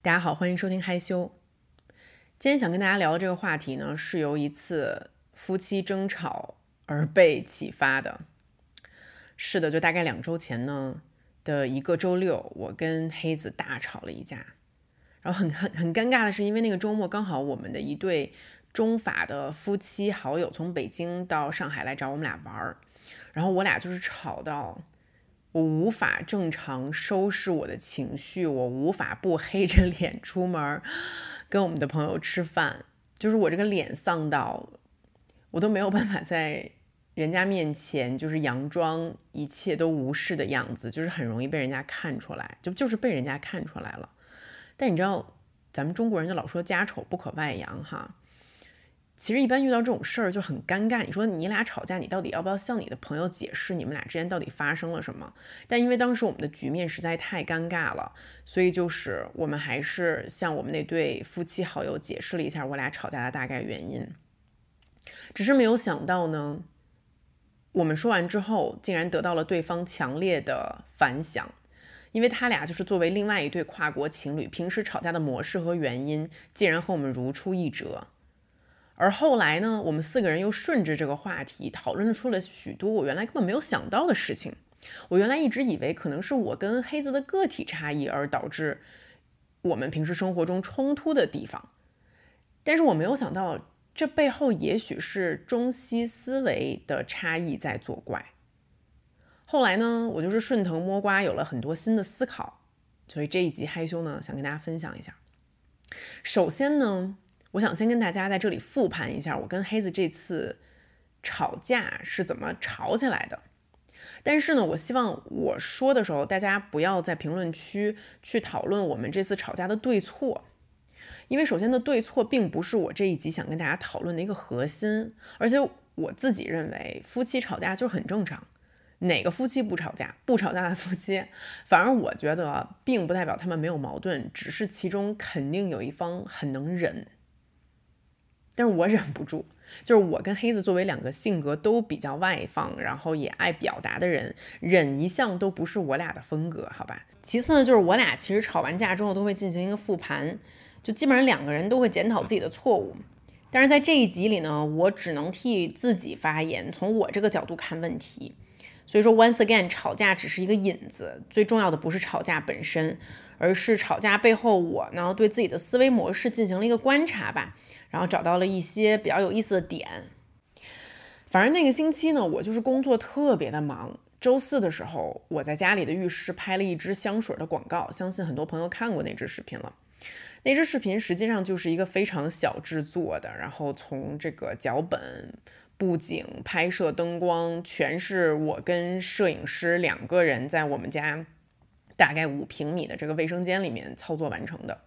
大家好，欢迎收听害羞。今天想跟大家聊的这个话题呢，是由一次夫妻争吵而被启发的。是的，就大概两周前呢的一个周六，我跟黑子大吵了一架。然后很很很尴尬的是，因为那个周末刚好我们的一对中法的夫妻好友从北京到上海来找我们俩玩儿，然后我俩就是吵到。我无法正常收拾我的情绪，我无法不黑着脸出门跟我们的朋友吃饭，就是我这个脸丧到我都没有办法在人家面前就是佯装一切都无视的样子，就是很容易被人家看出来，就就是被人家看出来了。但你知道，咱们中国人就老说家丑不可外扬哈。其实一般遇到这种事儿就很尴尬。你说你俩吵架，你到底要不要向你的朋友解释你们俩之间到底发生了什么？但因为当时我们的局面实在太尴尬了，所以就是我们还是向我们那对夫妻好友解释了一下我俩吵架的大概原因。只是没有想到呢，我们说完之后，竟然得到了对方强烈的反响，因为他俩就是作为另外一对跨国情侣，平时吵架的模式和原因，竟然和我们如出一辙。而后来呢，我们四个人又顺着这个话题讨论出了许多我原来根本没有想到的事情。我原来一直以为可能是我跟黑子的个体差异而导致我们平时生活中冲突的地方，但是我没有想到这背后也许是中西思维的差异在作怪。后来呢，我就是顺藤摸瓜，有了很多新的思考，所以这一集害羞呢，想跟大家分享一下。首先呢。我想先跟大家在这里复盘一下，我跟黑子这次吵架是怎么吵起来的。但是呢，我希望我说的时候，大家不要在评论区去讨论我们这次吵架的对错，因为首先的对错并不是我这一集想跟大家讨论的一个核心。而且我自己认为，夫妻吵架就很正常，哪个夫妻不吵架？不吵架的夫妻，反而我觉得并不代表他们没有矛盾，只是其中肯定有一方很能忍。但是我忍不住，就是我跟黑子作为两个性格都比较外放，然后也爱表达的人，忍一向都不是我俩的风格，好吧？其次呢，就是我俩其实吵完架之后都会进行一个复盘，就基本上两个人都会检讨自己的错误。但是在这一集里呢，我只能替自己发言，从我这个角度看问题。所以说，once again，吵架只是一个引子，最重要的不是吵架本身，而是吵架背后我呢对自己的思维模式进行了一个观察吧。然后找到了一些比较有意思的点。反正那个星期呢，我就是工作特别的忙。周四的时候，我在家里的浴室拍了一支香水的广告，相信很多朋友看过那支视频了。那支视频实际上就是一个非常小制作的，然后从这个脚本、布景、拍摄、灯光，全是我跟摄影师两个人在我们家大概五平米的这个卫生间里面操作完成的。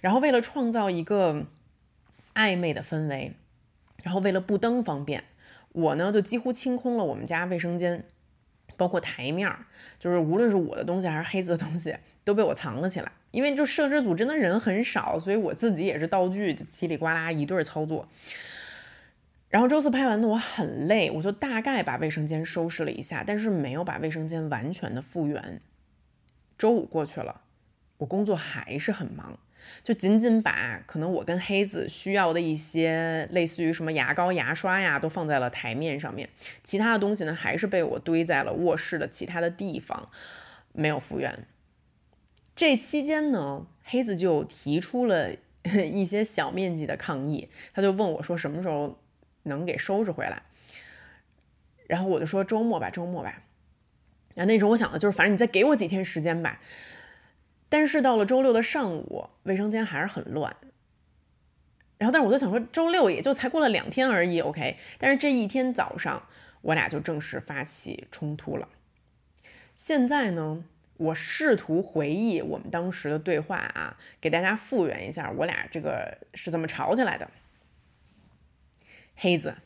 然后为了创造一个。暧昧的氛围，然后为了布灯方便，我呢就几乎清空了我们家卫生间，包括台面儿，就是无论是我的东西还是黑子的东西，都被我藏了起来。因为就摄制组真的人很少，所以我自己也是道具就叽里呱啦一顿操作。然后周四拍完的我很累，我就大概把卫生间收拾了一下，但是没有把卫生间完全的复原。周五过去了，我工作还是很忙。就仅仅把可能我跟黑子需要的一些类似于什么牙膏、牙刷呀，都放在了台面上面，其他的东西呢，还是被我堆在了卧室的其他的地方，没有复原。这期间呢，黑子就提出了 一些小面积的抗议，他就问我说什么时候能给收拾回来，然后我就说周末吧，周末吧。那那时候我想的就是，反正你再给我几天时间吧。但是到了周六的上午，卫生间还是很乱。然后，但是我就想说，周六也就才过了两天而已，OK。但是这一天早上，我俩就正式发起冲突了。现在呢，我试图回忆我们当时的对话啊，给大家复原一下我俩这个是怎么吵起来的。黑子，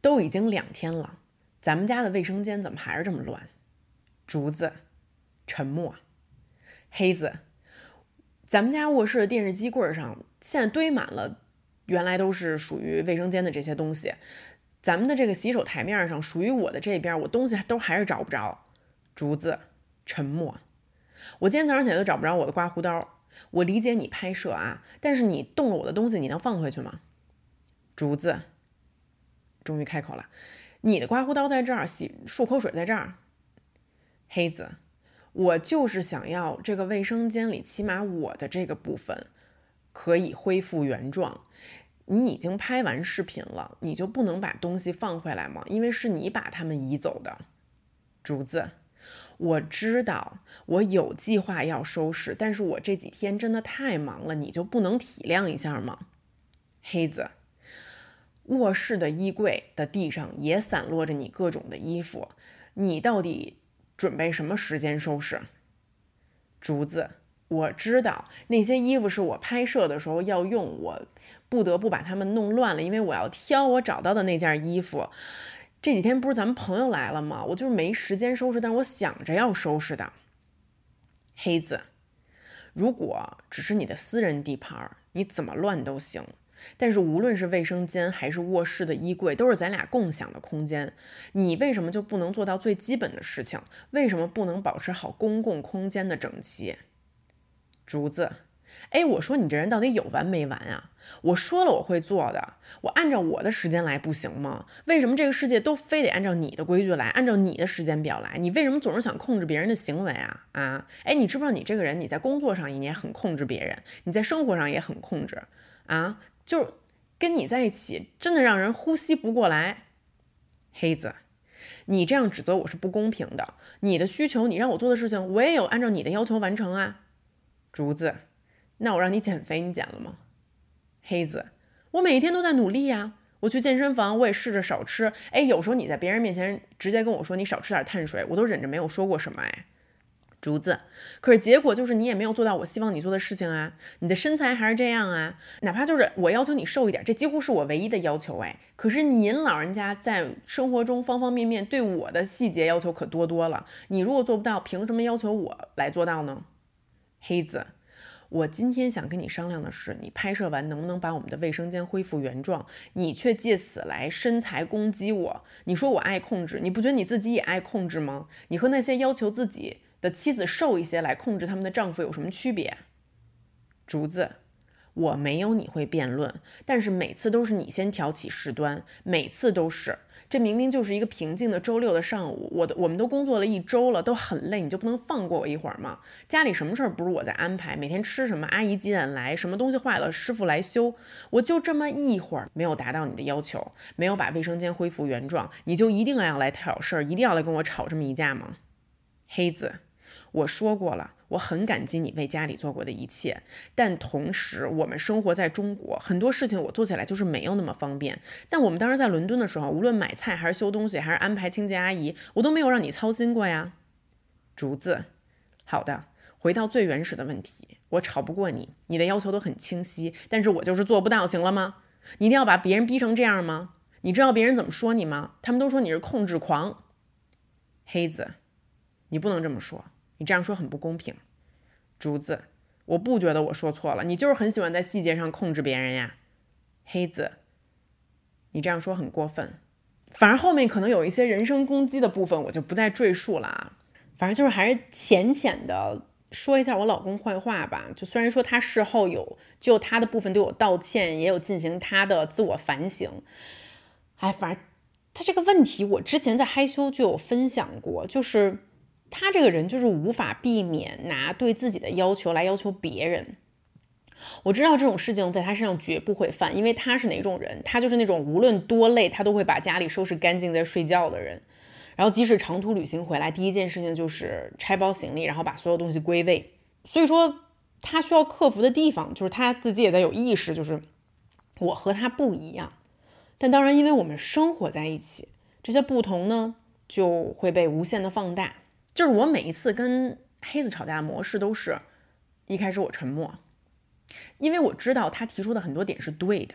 都已经两天了，咱们家的卫生间怎么还是这么乱？竹子，沉默。黑子，咱们家卧室的电视机柜上现在堆满了，原来都是属于卫生间的这些东西。咱们的这个洗手台面上属于我的这边，我东西都还是找不着。竹子，沉默。我今天早上起来都找不着我的刮胡刀。我理解你拍摄啊，但是你动了我的东西，你能放回去吗？竹子终于开口了，你的刮胡刀在这儿，洗漱口水在这儿。黑子，我就是想要这个卫生间里，起码我的这个部分可以恢复原状。你已经拍完视频了，你就不能把东西放回来吗？因为是你把他们移走的。竹子，我知道我有计划要收拾，但是我这几天真的太忙了，你就不能体谅一下吗？黑子，卧室的衣柜的地上也散落着你各种的衣服，你到底准备什么时间收拾？竹子，我知道那些衣服是我拍摄的时候要用，我不得不把它们弄乱了，因为我要挑我找到的那件衣服。这几天不是咱们朋友来了吗？我就是没时间收拾，但我想着要收拾的。黑子，如果只是你的私人地盘，你怎么乱都行。但是无论是卫生间还是卧室的衣柜，都是咱俩共享的空间。你为什么就不能做到最基本的事情？为什么不能保持好公共空间的整齐？竹子。哎，我说你这人到底有完没完啊？我说了我会做的，我按照我的时间来不行吗？为什么这个世界都非得按照你的规矩来，按照你的时间表来？你为什么总是想控制别人的行为啊？啊，哎，你知不知道你这个人，你在工作上你也很控制别人，你在生活上也很控制啊？就跟你在一起，真的让人呼吸不过来。黑子，你这样指责我是不公平的。你的需求，你让我做的事情，我也有按照你的要求完成啊。竹子。那我让你减肥，你减了吗？黑子，我每一天都在努力呀。我去健身房，我也试着少吃。哎，有时候你在别人面前直接跟我说你少吃点碳水，我都忍着没有说过什么。哎，竹子，可是结果就是你也没有做到我希望你做的事情啊。你的身材还是这样啊，哪怕就是我要求你瘦一点，这几乎是我唯一的要求。哎，可是您老人家在生活中方方面面对我的细节要求可多多了。你如果做不到，凭什么要求我来做到呢？黑子。我今天想跟你商量的是，你拍摄完能不能把我们的卫生间恢复原状？你却借此来身材攻击我。你说我爱控制，你不觉得你自己也爱控制吗？你和那些要求自己的妻子瘦一些来控制他们的丈夫有什么区别？竹子，我没有你会辩论，但是每次都是你先挑起事端，每次都是。这明明就是一个平静的周六的上午，我的我们都工作了一周了，都很累，你就不能放过我一会儿吗？家里什么事儿不是我在安排？每天吃什么，阿姨几点来？什么东西坏了，师傅来修？我就这么一会儿没有达到你的要求，没有把卫生间恢复原状，你就一定要来挑事儿，一定要来跟我吵这么一架吗？黑子，我说过了。我很感激你为家里做过的一切，但同时，我们生活在中国，很多事情我做起来就是没有那么方便。但我们当时在伦敦的时候，无论买菜还是修东西，还是安排清洁阿姨，我都没有让你操心过呀。竹子，好的，回到最原始的问题，我吵不过你，你的要求都很清晰，但是我就是做不到，行了吗？你一定要把别人逼成这样吗？你知道别人怎么说你吗？他们都说你是控制狂。黑子，你不能这么说。你这样说很不公平，竹子，我不觉得我说错了，你就是很喜欢在细节上控制别人呀。黑子，你这样说很过分，反而后面可能有一些人身攻击的部分，我就不再赘述了啊。反正就是还是浅浅的说一下我老公坏话吧。就虽然说他事后有就他的部分对我道歉，也有进行他的自我反省，哎，反正他这个问题我之前在害羞就有分享过，就是。他这个人就是无法避免拿对自己的要求来要求别人。我知道这种事情在他身上绝不会犯，因为他是哪种人？他就是那种无论多累，他都会把家里收拾干净再睡觉的人。然后即使长途旅行回来，第一件事情就是拆包行李，然后把所有东西归位。所以说，他需要克服的地方就是他自己也在有意识，就是我和他不一样。但当然，因为我们生活在一起，这些不同呢就会被无限的放大。就是我每一次跟黑子吵架的模式都是，一开始我沉默，因为我知道他提出的很多点是对的，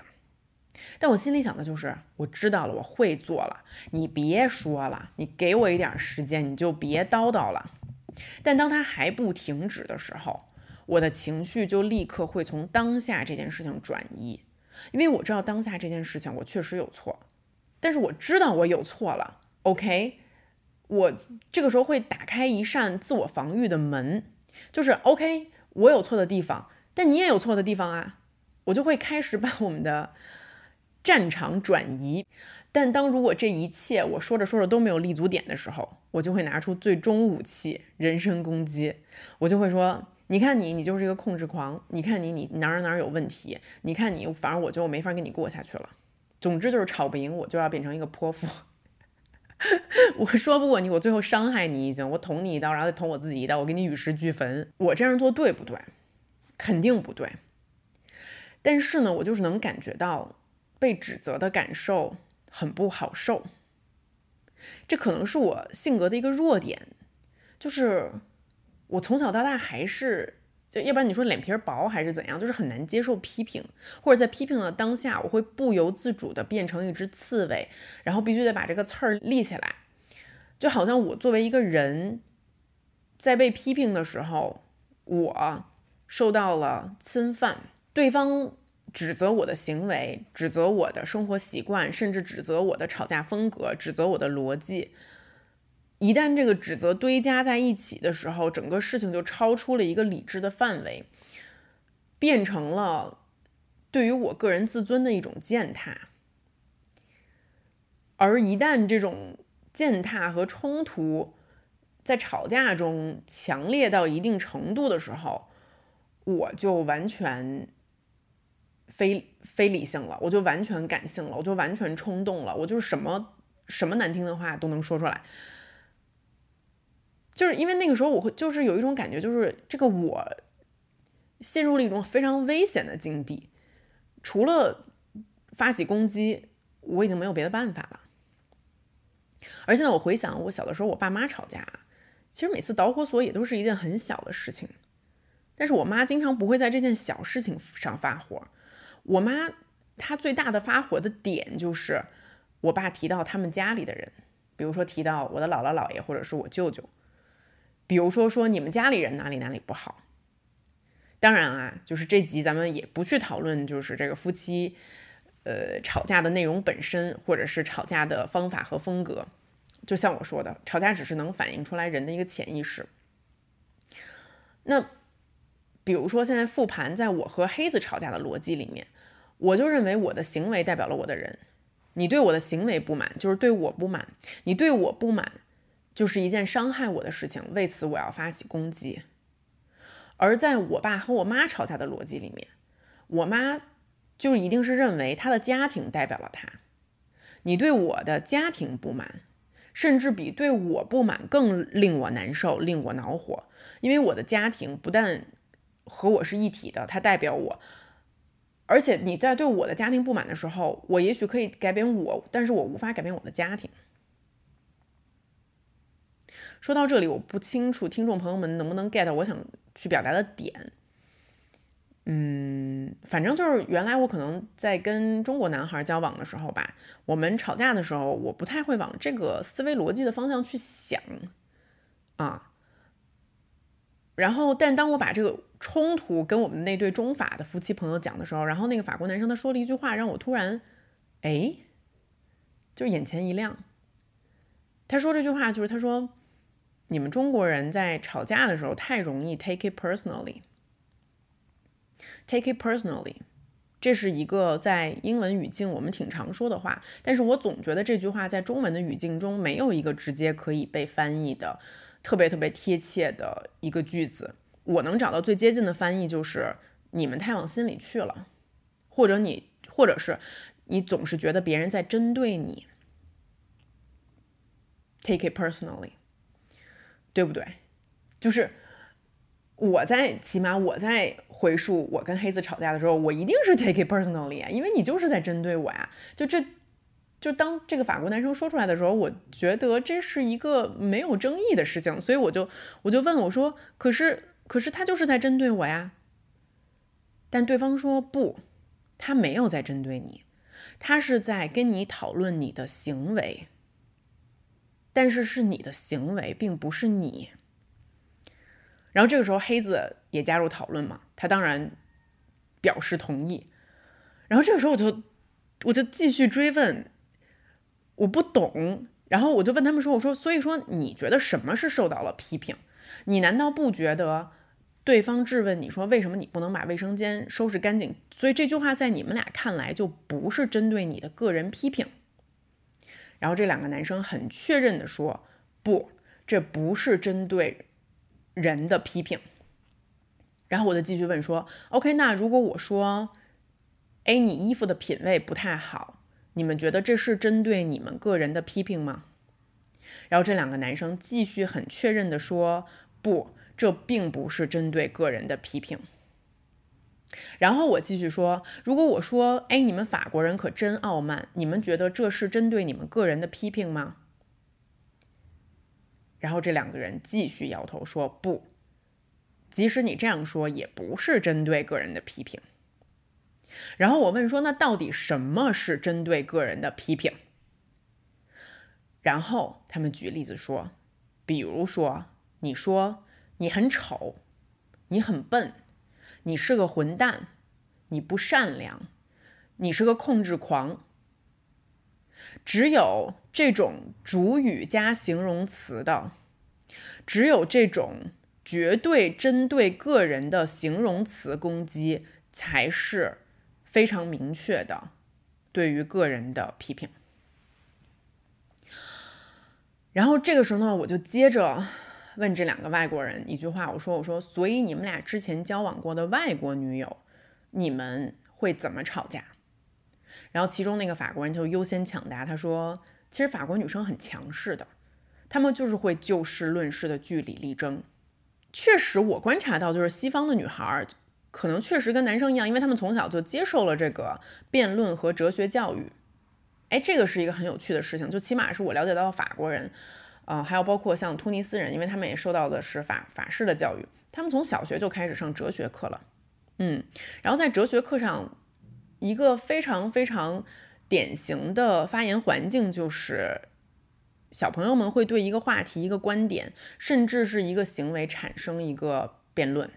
但我心里想的就是我知道了，我会做了，你别说了，你给我一点时间，你就别叨叨了。但当他还不停止的时候，我的情绪就立刻会从当下这件事情转移，因为我知道当下这件事情我确实有错，但是我知道我有错了，OK。我这个时候会打开一扇自我防御的门，就是 OK，我有错的地方，但你也有错的地方啊，我就会开始把我们的战场转移。但当如果这一切我说着说着都没有立足点的时候，我就会拿出最终武器——人身攻击。我就会说：“你看你，你就是一个控制狂。你看你，你哪儿哪儿有问题。你看你，反正我就没法跟你过下去了。总之就是吵不赢，我就要变成一个泼妇。我说不过你，我最后伤害你已经，我捅你一刀，然后再捅我自己一刀，我给你与时俱焚。我这样做对不对？肯定不对。但是呢，我就是能感觉到被指责的感受。”很不好受，这可能是我性格的一个弱点，就是我从小到大还是，就要不然你说脸皮薄还是怎样，就是很难接受批评，或者在批评的当下，我会不由自主的变成一只刺猬，然后必须得把这个刺儿立起来，就好像我作为一个人，在被批评的时候，我受到了侵犯，对方。指责我的行为，指责我的生活习惯，甚至指责我的吵架风格，指责我的逻辑。一旦这个指责堆加在一起的时候，整个事情就超出了一个理智的范围，变成了对于我个人自尊的一种践踏。而一旦这种践踏和冲突在吵架中强烈到一定程度的时候，我就完全。非非理性了，我就完全感性了，我就完全冲动了，我就什么什么难听的话都能说出来，就是因为那个时候我会就是有一种感觉，就是这个我陷入了一种非常危险的境地，除了发起攻击，我已经没有别的办法了。而现在我回想我小的时候，我爸妈吵架，其实每次导火索也都是一件很小的事情，但是我妈经常不会在这件小事情上发火。我妈她最大的发火的点就是我爸提到他们家里的人，比如说提到我的姥姥姥爷或者是我舅舅，比如说说你们家里人哪里哪里不好。当然啊，就是这集咱们也不去讨论就是这个夫妻呃吵架的内容本身，或者是吵架的方法和风格。就像我说的，吵架只是能反映出来人的一个潜意识。那。比如说，现在复盘，在我和黑子吵架的逻辑里面，我就认为我的行为代表了我的人。你对我的行为不满，就是对我不满；你对我不满，就是一件伤害我的事情。为此，我要发起攻击。而在我爸和我妈吵架的逻辑里面，我妈就一定是认为她的家庭代表了她。你对我的家庭不满，甚至比对我不满更令我难受、令我恼火，因为我的家庭不但和我是一体的，它代表我。而且你在对我的家庭不满的时候，我也许可以改变我，但是我无法改变我的家庭。说到这里，我不清楚听众朋友们能不能 get 我想去表达的点。嗯，反正就是原来我可能在跟中国男孩交往的时候吧，我们吵架的时候，我不太会往这个思维逻辑的方向去想啊。然后，但当我把这个冲突跟我们那对中法的夫妻朋友讲的时候，然后那个法国男生他说了一句话，让我突然，哎，就眼前一亮。他说这句话就是他说，你们中国人在吵架的时候太容易 take it personally，take it personally，这是一个在英文语境我们挺常说的话，但是我总觉得这句话在中文的语境中没有一个直接可以被翻译的。特别特别贴切的一个句子，我能找到最接近的翻译就是“你们太往心里去了”，或者你，或者是你总是觉得别人在针对你，take it personally，对不对？就是我在起码我在回述我跟黑子吵架的时候，我一定是 take it personally 啊，因为你就是在针对我呀，就这。就当这个法国男生说出来的时候，我觉得这是一个没有争议的事情，所以我就我就问我说：“可是可是他就是在针对我呀。”但对方说：“不，他没有在针对你，他是在跟你讨论你的行为，但是是你的行为，并不是你。”然后这个时候黑子也加入讨论嘛，他当然表示同意。然后这个时候我就我就继续追问。我不懂，然后我就问他们说：“我说，所以说你觉得什么是受到了批评？你难道不觉得对方质问你说为什么你不能把卫生间收拾干净，所以这句话在你们俩看来就不是针对你的个人批评。然后这两个男生很确认的说，不，这不是针对人的批评。然后我就继续问说，OK，那如果我说，哎，你衣服的品味不太好，你们觉得这是针对你们个人的批评吗？然后这两个男生继续很确认的说，不。这并不是针对个人的批评。然后我继续说，如果我说，哎，你们法国人可真傲慢，你们觉得这是针对你们个人的批评吗？然后这两个人继续摇头说不，即使你这样说，也不是针对个人的批评。然后我问说，那到底什么是针对个人的批评？然后他们举例子说，比如说，你说。你很丑，你很笨，你是个混蛋，你不善良，你是个控制狂。只有这种主语加形容词的，只有这种绝对针对个人的形容词攻击，才是非常明确的对于个人的批评。然后这个时候呢，我就接着。问这两个外国人一句话，我说：“我说，所以你们俩之前交往过的外国女友，你们会怎么吵架？”然后其中那个法国人就优先抢答，他说：“其实法国女生很强势的，她们就是会就事论事的据理力争。确实，我观察到就是西方的女孩可能确实跟男生一样，因为他们从小就接受了这个辩论和哲学教育。哎，这个是一个很有趣的事情，就起码是我了解到法国人。”呃，还有包括像突尼斯人，因为他们也受到的是法法式的教育，他们从小学就开始上哲学课了，嗯，然后在哲学课上，一个非常非常典型的发言环境就是，小朋友们会对一个话题、一个观点，甚至是一个行为产生一个辩论，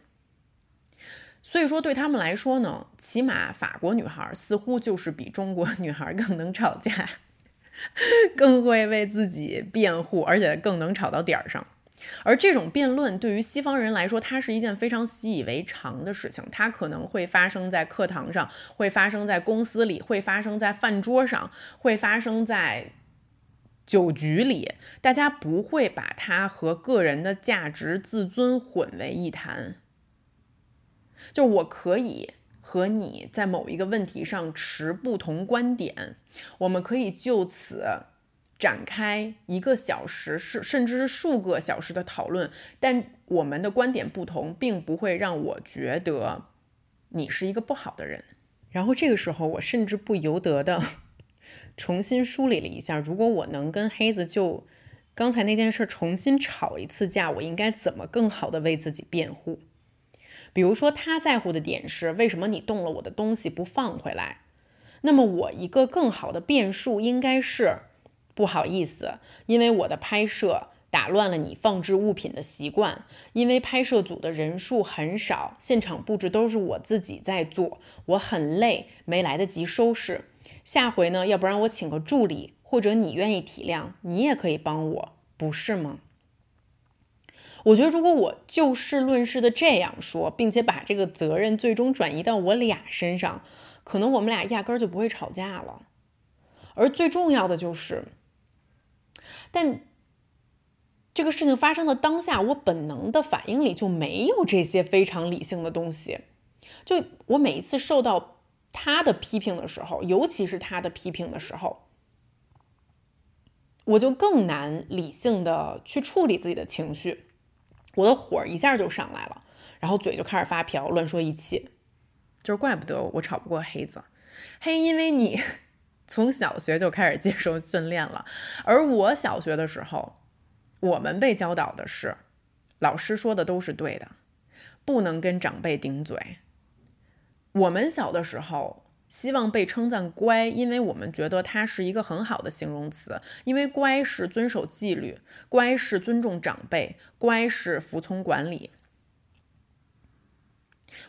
所以说对他们来说呢，起码法国女孩似乎就是比中国女孩更能吵架。更会为自己辩护，而且更能吵到点儿上。而这种辩论对于西方人来说，它是一件非常习以为常的事情。它可能会发生在课堂上，会发生在公司里，会发生在饭桌上，会发生在酒局里。大家不会把它和个人的价值、自尊混为一谈。就我可以。和你在某一个问题上持不同观点，我们可以就此展开一个小时，是甚至是数个小时的讨论。但我们的观点不同，并不会让我觉得你是一个不好的人。然后这个时候，我甚至不由得的 重新梳理了一下：如果我能跟黑子就刚才那件事重新吵一次架，我应该怎么更好的为自己辩护？比如说，他在乎的点是为什么你动了我的东西不放回来？那么我一个更好的变数应该是：不好意思，因为我的拍摄打乱了你放置物品的习惯，因为拍摄组的人数很少，现场布置都是我自己在做，我很累，没来得及收拾。下回呢，要不然我请个助理，或者你愿意体谅，你也可以帮我，不是吗？我觉得，如果我就事论事的这样说，并且把这个责任最终转移到我俩身上，可能我们俩压根儿就不会吵架了。而最重要的就是，但这个事情发生的当下，我本能的反应里就没有这些非常理性的东西。就我每一次受到他的批评的时候，尤其是他的批评的时候，我就更难理性的去处理自己的情绪。我的火一下就上来了，然后嘴就开始发瓢，乱说一气。就是怪不得我吵不过黑子，嘿，因为你从小学就开始接受训练了，而我小学的时候，我们被教导的是，老师说的都是对的，不能跟长辈顶嘴。我们小的时候。希望被称赞乖，因为我们觉得它是一个很好的形容词，因为乖是遵守纪律，乖是尊重长辈，乖是服从管理。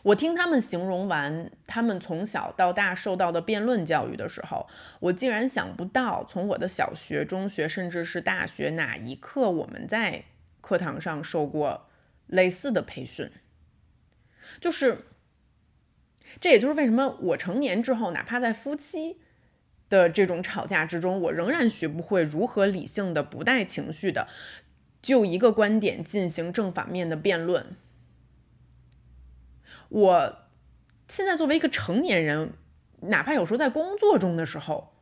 我听他们形容完他们从小到大受到的辩论教育的时候，我竟然想不到，从我的小学、中学，甚至是大学哪一刻我们在课堂上受过类似的培训。就是这也就是为什么我成年之后，哪怕在夫妻的这种吵架之中，我仍然学不会如何理性的、不带情绪的就一个观点进行正反面的辩论。我现在作为一个成年人，哪怕有时候在工作中的时候，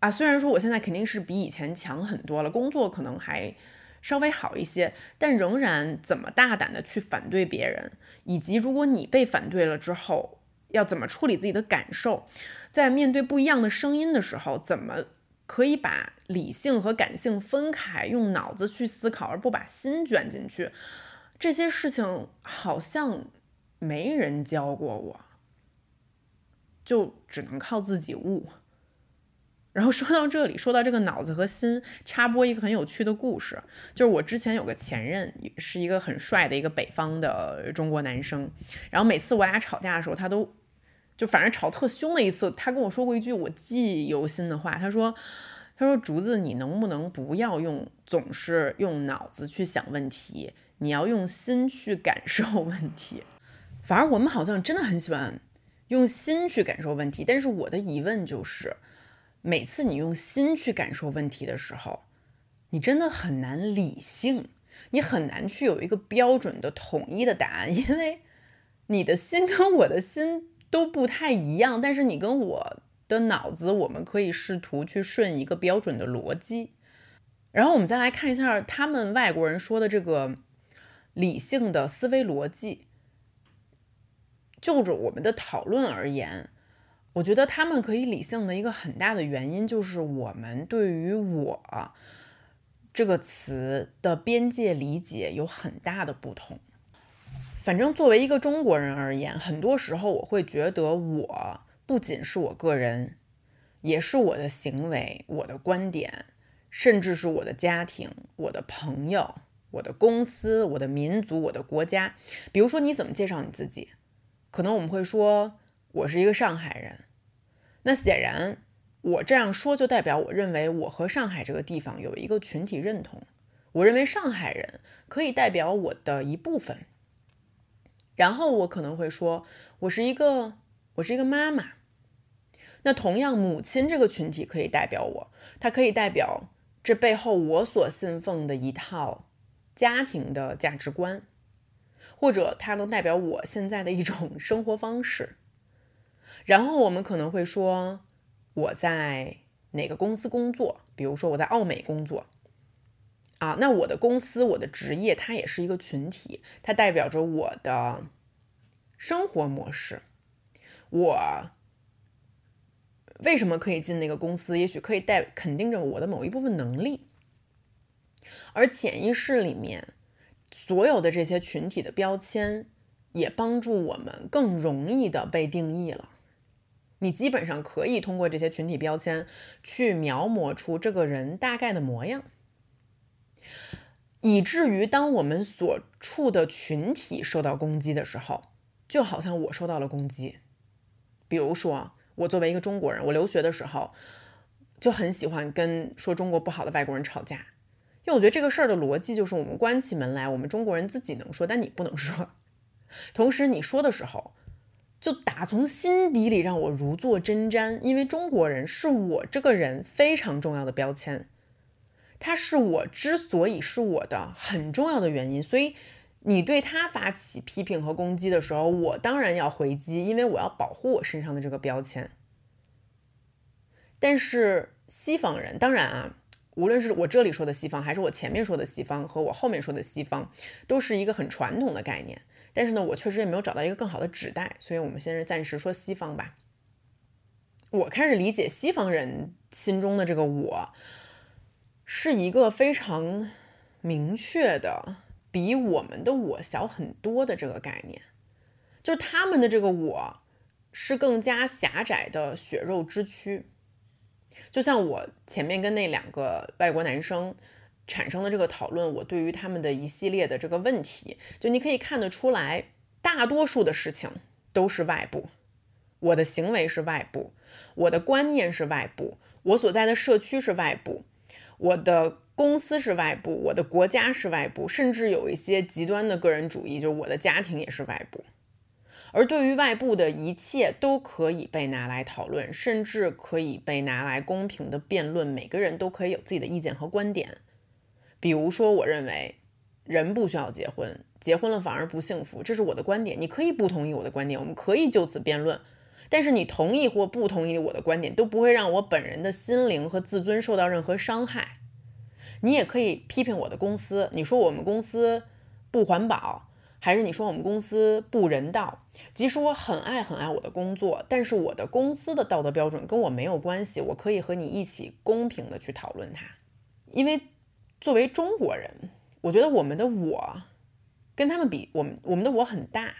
啊，虽然说我现在肯定是比以前强很多了，工作可能还稍微好一些，但仍然怎么大胆的去反对别人，以及如果你被反对了之后，要怎么处理自己的感受，在面对不一样的声音的时候，怎么可以把理性和感性分开，用脑子去思考，而不把心卷进去，这些事情好像。没人教过我，就只能靠自己悟。然后说到这里，说到这个脑子和心，插播一个很有趣的故事，就是我之前有个前任，是一个很帅的一个北方的中国男生。然后每次我俩吵架的时候，他都就反正吵特凶的一次，他跟我说过一句我记忆犹新的话，他说：“他说竹子，你能不能不要用总是用脑子去想问题，你要用心去感受问题。”反而我们好像真的很喜欢用心去感受问题，但是我的疑问就是，每次你用心去感受问题的时候，你真的很难理性，你很难去有一个标准的统一的答案，因为你的心跟我的心都不太一样，但是你跟我的脑子，我们可以试图去顺一个标准的逻辑。然后我们再来看一下他们外国人说的这个理性的思维逻辑。就着我们的讨论而言，我觉得他们可以理性的一个很大的原因，就是我们对于“我”这个词的边界理解有很大的不同。反正作为一个中国人而言，很多时候我会觉得，我不仅是我个人，也是我的行为、我的观点，甚至是我的家庭、我的朋友、我的公司、我的民族、我的国家。比如说，你怎么介绍你自己？可能我们会说，我是一个上海人。那显然，我这样说就代表我认为我和上海这个地方有一个群体认同。我认为上海人可以代表我的一部分。然后我可能会说，我是一个，我是一个妈妈。那同样，母亲这个群体可以代表我，它可以代表这背后我所信奉的一套家庭的价值观。或者它能代表我现在的一种生活方式，然后我们可能会说我在哪个公司工作，比如说我在奥美工作，啊，那我的公司我的职业它也是一个群体，它代表着我的生活模式。我为什么可以进那个公司？也许可以带肯定着我的某一部分能力，而潜意识里面。所有的这些群体的标签，也帮助我们更容易的被定义了。你基本上可以通过这些群体标签去描摹出这个人大概的模样，以至于当我们所处的群体受到攻击的时候，就好像我受到了攻击。比如说，我作为一个中国人，我留学的时候就很喜欢跟说中国不好的外国人吵架。因为我觉得这个事儿的逻辑就是，我们关起门来，我们中国人自己能说，但你不能说。同时，你说的时候，就打从心底里让我如坐针毡，因为中国人是我这个人非常重要的标签，他是我之所以是我的很重要的原因。所以，你对他发起批评和攻击的时候，我当然要回击，因为我要保护我身上的这个标签。但是西方人，当然啊。无论是我这里说的西方，还是我前面说的西方和我后面说的西方，都是一个很传统的概念。但是呢，我确实也没有找到一个更好的指代，所以我们现在暂时说西方吧。我开始理解西方人心中的这个我，是一个非常明确的，比我们的我小很多的这个概念。就他们的这个我，是更加狭窄的血肉之躯。就像我前面跟那两个外国男生产生的这个讨论，我对于他们的一系列的这个问题，就你可以看得出来，大多数的事情都是外部，我的行为是外部，我的观念是外部，我所在的社区是外部，我的公司是外部，我的国家是外部，甚至有一些极端的个人主义，就是我的家庭也是外部。而对于外部的一切都可以被拿来讨论，甚至可以被拿来公平的辩论。每个人都可以有自己的意见和观点。比如说，我认为人不需要结婚，结婚了反而不幸福，这是我的观点。你可以不同意我的观点，我们可以就此辩论。但是你同意或不同意我的观点，都不会让我本人的心灵和自尊受到任何伤害。你也可以批评我的公司，你说我们公司不环保，还是你说我们公司不人道？即使我很爱很爱我的工作，但是我的公司的道德标准跟我没有关系。我可以和你一起公平的去讨论它，因为作为中国人，我觉得我们的我跟他们比，我们我们的我很大，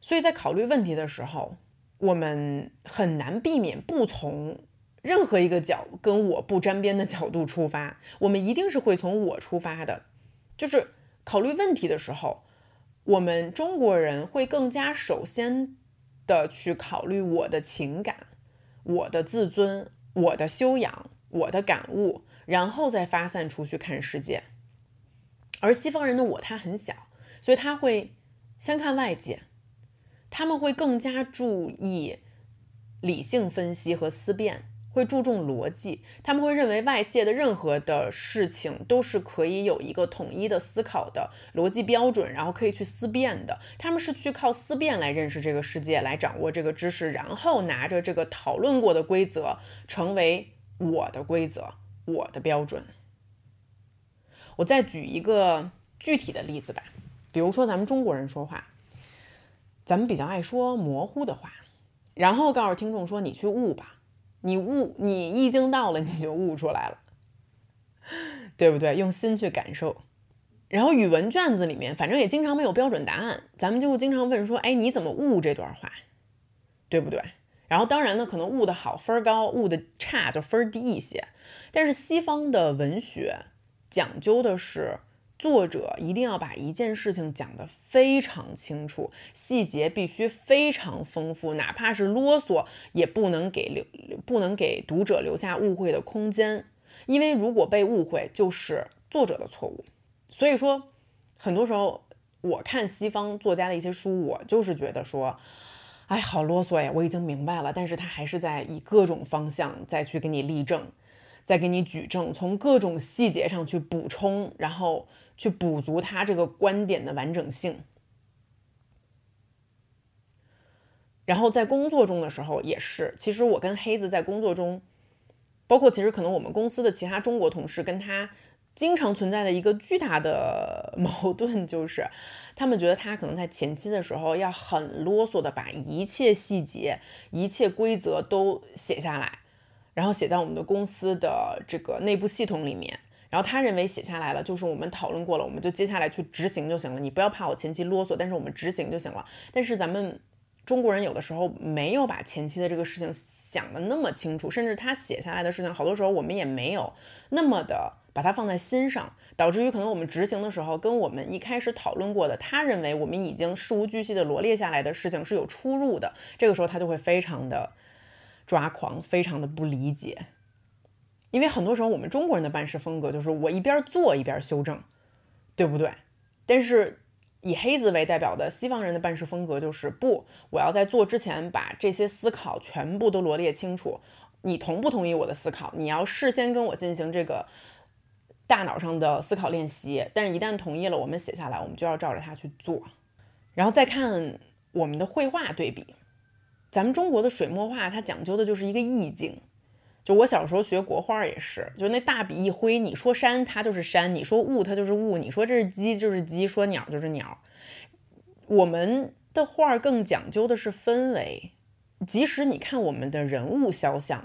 所以在考虑问题的时候。我们很难避免不从任何一个角跟我不沾边的角度出发，我们一定是会从我出发的。就是考虑问题的时候，我们中国人会更加首先的去考虑我的情感、我的自尊、我的修养、我的感悟，然后再发散出去看世界。而西方人的我他很小，所以他会先看外界。他们会更加注意理性分析和思辨，会注重逻辑。他们会认为外界的任何的事情都是可以有一个统一的思考的逻辑标准，然后可以去思辨的。他们是去靠思辨来认识这个世界，来掌握这个知识，然后拿着这个讨论过的规则成为我的规则、我的标准。我再举一个具体的例子吧，比如说咱们中国人说话。咱们比较爱说模糊的话，然后告诉听众说：“你去悟吧，你悟，你意境到了，你就悟出来了，对不对？用心去感受。然后语文卷子里面，反正也经常没有标准答案，咱们就经常问说：‘哎，你怎么悟这段话？’对不对？然后当然呢，可能悟的好分儿高，悟的差就分儿低一些。但是西方的文学讲究的是。”作者一定要把一件事情讲得非常清楚，细节必须非常丰富，哪怕是啰嗦，也不能给留不能给读者留下误会的空间，因为如果被误会，就是作者的错误。所以说，很多时候我看西方作家的一些书，我就是觉得说，哎，好啰嗦呀，我已经明白了，但是他还是在以各种方向再去给你例证，再给你举证，从各种细节上去补充，然后。去补足他这个观点的完整性，然后在工作中的时候也是。其实我跟黑子在工作中，包括其实可能我们公司的其他中国同事跟他经常存在的一个巨大的 矛盾，就是他们觉得他可能在前期的时候要很啰嗦的把一切细节、一切规则都写下来，然后写在我们的公司的这个内部系统里面。然后他认为写下来了，就是我们讨论过了，我们就接下来去执行就行了。你不要怕我前期啰嗦，但是我们执行就行了。但是咱们中国人有的时候没有把前期的这个事情想的那么清楚，甚至他写下来的事情，好多时候我们也没有那么的把它放在心上，导致于可能我们执行的时候跟我们一开始讨论过的，他认为我们已经事无巨细的罗列下来的事情是有出入的。这个时候他就会非常的抓狂，非常的不理解。因为很多时候我们中国人的办事风格就是我一边做一边修正，对不对？但是以黑子为代表的西方人的办事风格就是不，我要在做之前把这些思考全部都罗列清楚。你同不同意我的思考？你要事先跟我进行这个大脑上的思考练习。但是，一旦同意了，我们写下来，我们就要照着它去做。然后再看我们的绘画对比，咱们中国的水墨画它讲究的就是一个意境。就我小时候学国画也是，就那大笔一挥，你说山它就是山，你说雾它就是雾，你说这是鸡就是鸡，说鸟就是鸟。我们的画更讲究的是氛围，即使你看我们的人物肖像，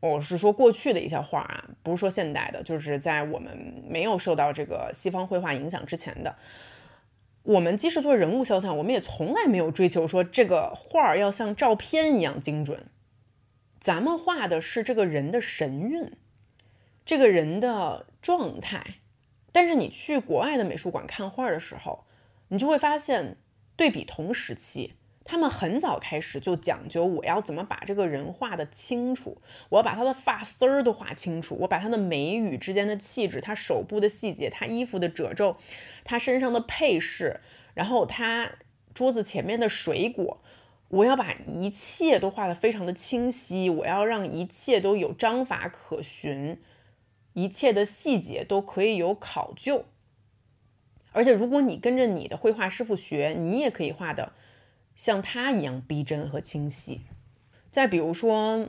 我是说过去的一些画啊，不是说现代的，就是在我们没有受到这个西方绘画影响之前的，我们即使做人物肖像，我们也从来没有追求说这个画要像照片一样精准。咱们画的是这个人的神韵，这个人的状态。但是你去国外的美术馆看画的时候，你就会发现，对比同时期，他们很早开始就讲究我要怎么把这个人画的清楚，我要把他的发丝儿都画清楚，我把他的眉宇之间的气质，他手部的细节，他衣服的褶皱，他身上的配饰，然后他桌子前面的水果，我要把一切都画得非常的清晰，我要让一切都有章法可循，一切的细节都可以有考究。而且，如果你跟着你的绘画师傅学，你也可以画的像他一样逼真和清晰。再比如说，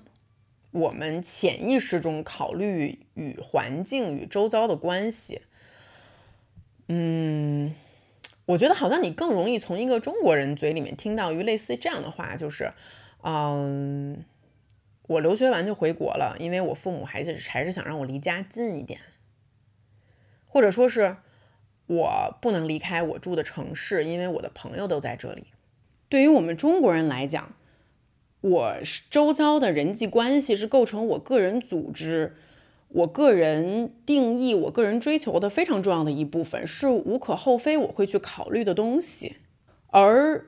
我们潜意识中考虑与环境与周遭的关系，嗯，我觉得好像你更容易从一个中国人嘴里面听到于类似这样的话，就是，嗯，我留学完就回国了，因为我父母还是还是想让我离家近一点，或者说是。我不能离开我住的城市，因为我的朋友都在这里。对于我们中国人来讲，我周遭的人际关系是构成我个人组织、我个人定义、我个人追求的非常重要的一部分，是无可厚非我会去考虑的东西。而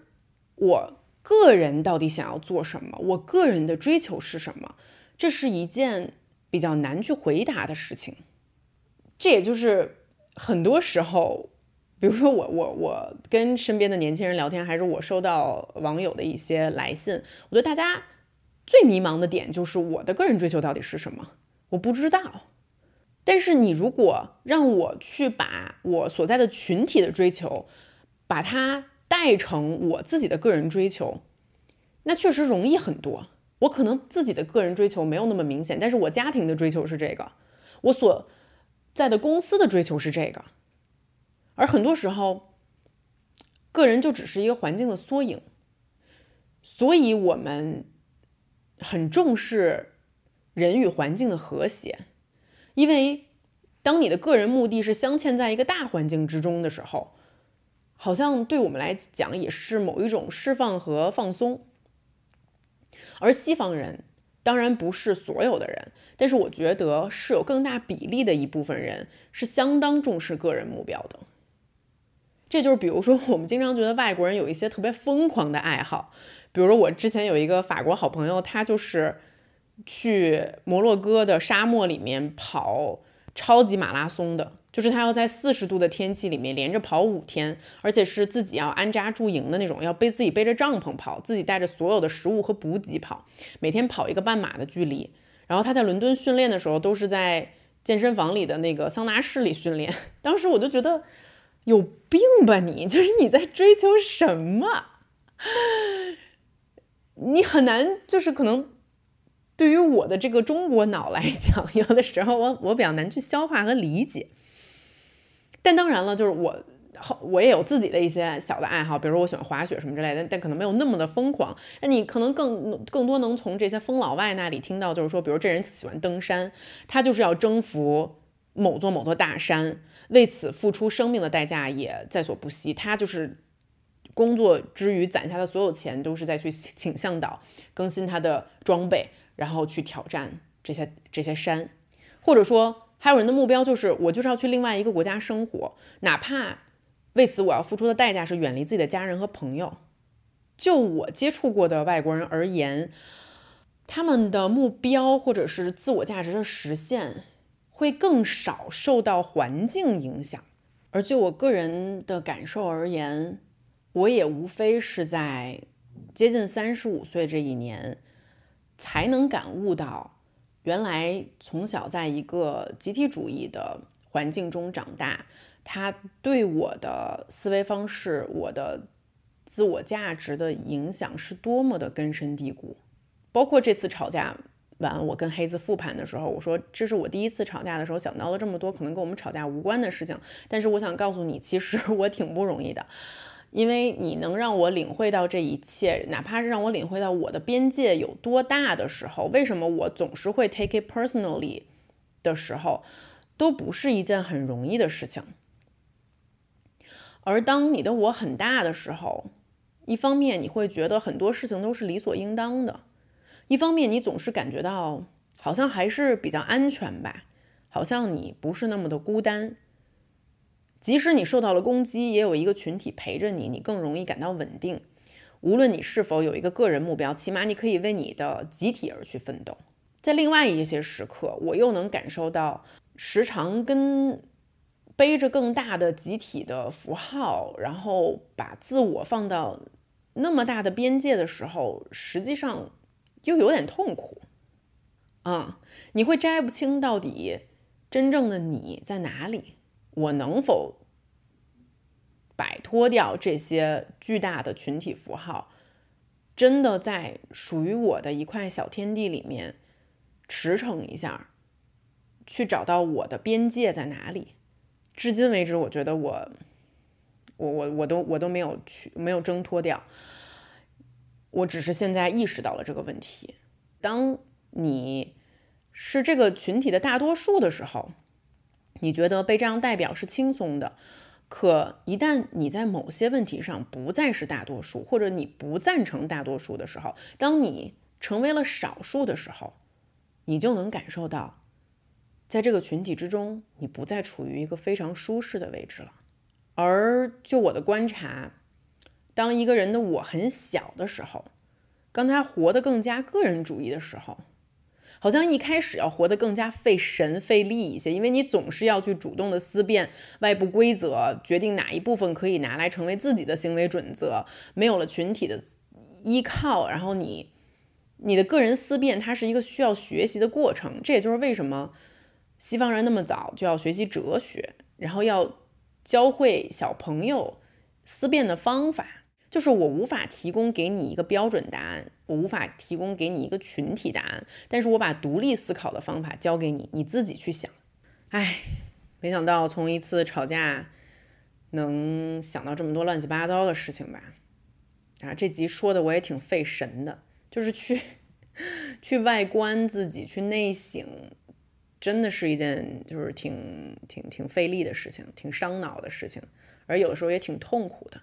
我个人到底想要做什么，我个人的追求是什么，这是一件比较难去回答的事情。这也就是。很多时候，比如说我我我跟身边的年轻人聊天，还是我收到网友的一些来信，我觉得大家最迷茫的点就是我的个人追求到底是什么，我不知道。但是你如果让我去把我所在的群体的追求，把它带成我自己的个人追求，那确实容易很多。我可能自己的个人追求没有那么明显，但是我家庭的追求是这个，我所。在的公司的追求是这个，而很多时候，个人就只是一个环境的缩影，所以我们很重视人与环境的和谐，因为当你的个人目的是镶嵌在一个大环境之中的时候，好像对我们来讲也是某一种释放和放松，而西方人。当然不是所有的人，但是我觉得是有更大比例的一部分人是相当重视个人目标的。这就是比如说，我们经常觉得外国人有一些特别疯狂的爱好，比如说我之前有一个法国好朋友，他就是去摩洛哥的沙漠里面跑超级马拉松的。就是他要在四十度的天气里面连着跑五天，而且是自己要安扎驻营的那种，要背自己背着帐篷跑，自己带着所有的食物和补给跑，每天跑一个半马的距离。然后他在伦敦训练的时候，都是在健身房里的那个桑拿室里训练。当时我就觉得有病吧你，就是你在追求什么？你很难，就是可能。对于我的这个中国脑来 讲，有的时候我我比较难去消化和理解。但当然了，就是我我也有自己的一些小的爱好，比如说我喜欢滑雪什么之类的，但可能没有那么的疯狂。那你可能更更多能从这些疯老外那里听到，就是说，比如这人喜欢登山，他就是要征服某座某座大山，为此付出生命的代价也在所不惜。他就是工作之余攒下的所有钱，都是在去请向导更新他的装备，然后去挑战这些这些山，或者说。还有人的目标就是，我就是要去另外一个国家生活，哪怕为此我要付出的代价是远离自己的家人和朋友。就我接触过的外国人而言，他们的目标或者是自我价值的实现，会更少受到环境影响。而就我个人的感受而言，我也无非是在接近三十五岁这一年，才能感悟到。原来从小在一个集体主义的环境中长大，他对我的思维方式、我的自我价值的影响是多么的根深蒂固。包括这次吵架完，我跟黑子复盘的时候，我说这是我第一次吵架的时候想到了这么多可能跟我们吵架无关的事情。但是我想告诉你，其实我挺不容易的。因为你能让我领会到这一切，哪怕是让我领会到我的边界有多大的时候，为什么我总是会 take it personally 的时候，都不是一件很容易的事情。而当你的我很大的时候，一方面你会觉得很多事情都是理所应当的，一方面你总是感觉到好像还是比较安全吧，好像你不是那么的孤单。即使你受到了攻击，也有一个群体陪着你，你更容易感到稳定。无论你是否有一个个人目标，起码你可以为你的集体而去奋斗。在另外一些时刻，我又能感受到时常跟背着更大的集体的符号，然后把自我放到那么大的边界的时候，实际上又有点痛苦。嗯，你会摘不清到底真正的你在哪里，我能否摆脱掉这些巨大的群体符号，真的在属于我的一块小天地里面驰骋一下，去找到我的边界在哪里？至今为止，我觉得我，我我我都我都没有去没有挣脱掉，我只是现在意识到了这个问题。当你是这个群体的大多数的时候，你觉得被这样代表是轻松的。可一旦你在某些问题上不再是大多数，或者你不赞成大多数的时候，当你成为了少数的时候，你就能感受到，在这个群体之中，你不再处于一个非常舒适的位置了。而就我的观察，当一个人的我很小的时候，当他活得更加个人主义的时候。好像一开始要活得更加费神费力一些，因为你总是要去主动的思辨外部规则，决定哪一部分可以拿来成为自己的行为准则。没有了群体的依靠，然后你你的个人思辨，它是一个需要学习的过程。这也就是为什么西方人那么早就要学习哲学，然后要教会小朋友思辨的方法。就是我无法提供给你一个标准答案，我无法提供给你一个群体答案，但是我把独立思考的方法教给你，你自己去想。哎，没想到从一次吵架能想到这么多乱七八糟的事情吧？啊，这集说的我也挺费神的，就是去 去外观自己，去内省，真的是一件就是挺挺挺费力的事情，挺伤脑的事情，而有的时候也挺痛苦的。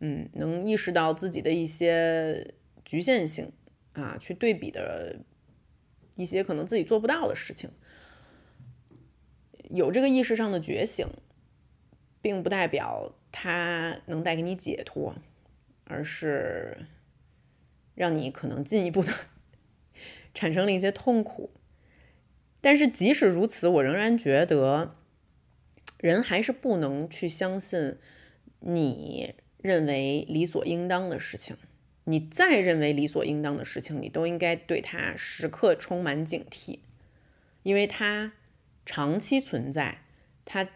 嗯，能意识到自己的一些局限性啊，去对比的一些可能自己做不到的事情，有这个意识上的觉醒，并不代表它能带给你解脱，而是让你可能进一步的 产生了一些痛苦。但是即使如此，我仍然觉得人还是不能去相信你。认为理所应当的事情，你再认为理所应当的事情，你都应该对它时刻充满警惕，因为它长期存在，它